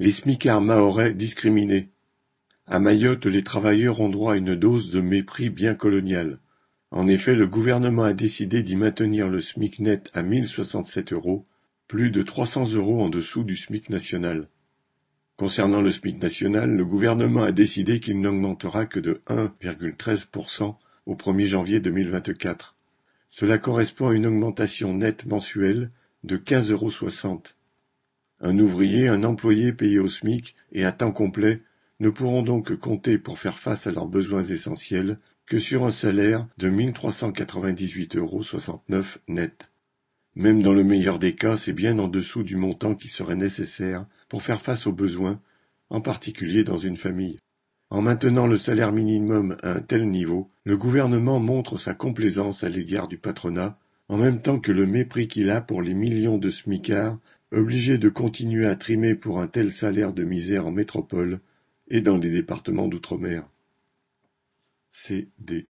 Les smicards mahorais discriminés. À Mayotte, les travailleurs ont droit à une dose de mépris bien coloniale. En effet, le gouvernement a décidé d'y maintenir le SMIC net à 1067 euros, plus de 300 euros en dessous du SMIC national. Concernant le SMIC national, le gouvernement a décidé qu'il n'augmentera que de 1,13% au 1er janvier 2024. Cela correspond à une augmentation nette mensuelle de 15,60 euros. Un ouvrier, un employé payé au SMIC et à temps complet ne pourront donc compter pour faire face à leurs besoins essentiels que sur un salaire de 1398,69 euros net. Même dans le meilleur des cas, c'est bien en dessous du montant qui serait nécessaire pour faire face aux besoins, en particulier dans une famille. En maintenant le salaire minimum à un tel niveau, le gouvernement montre sa complaisance à l'égard du patronat, en même temps que le mépris qu'il a pour les millions de smicards obligé de continuer à trimer pour un tel salaire de misère en métropole et dans les départements d'outre-mer. C.D.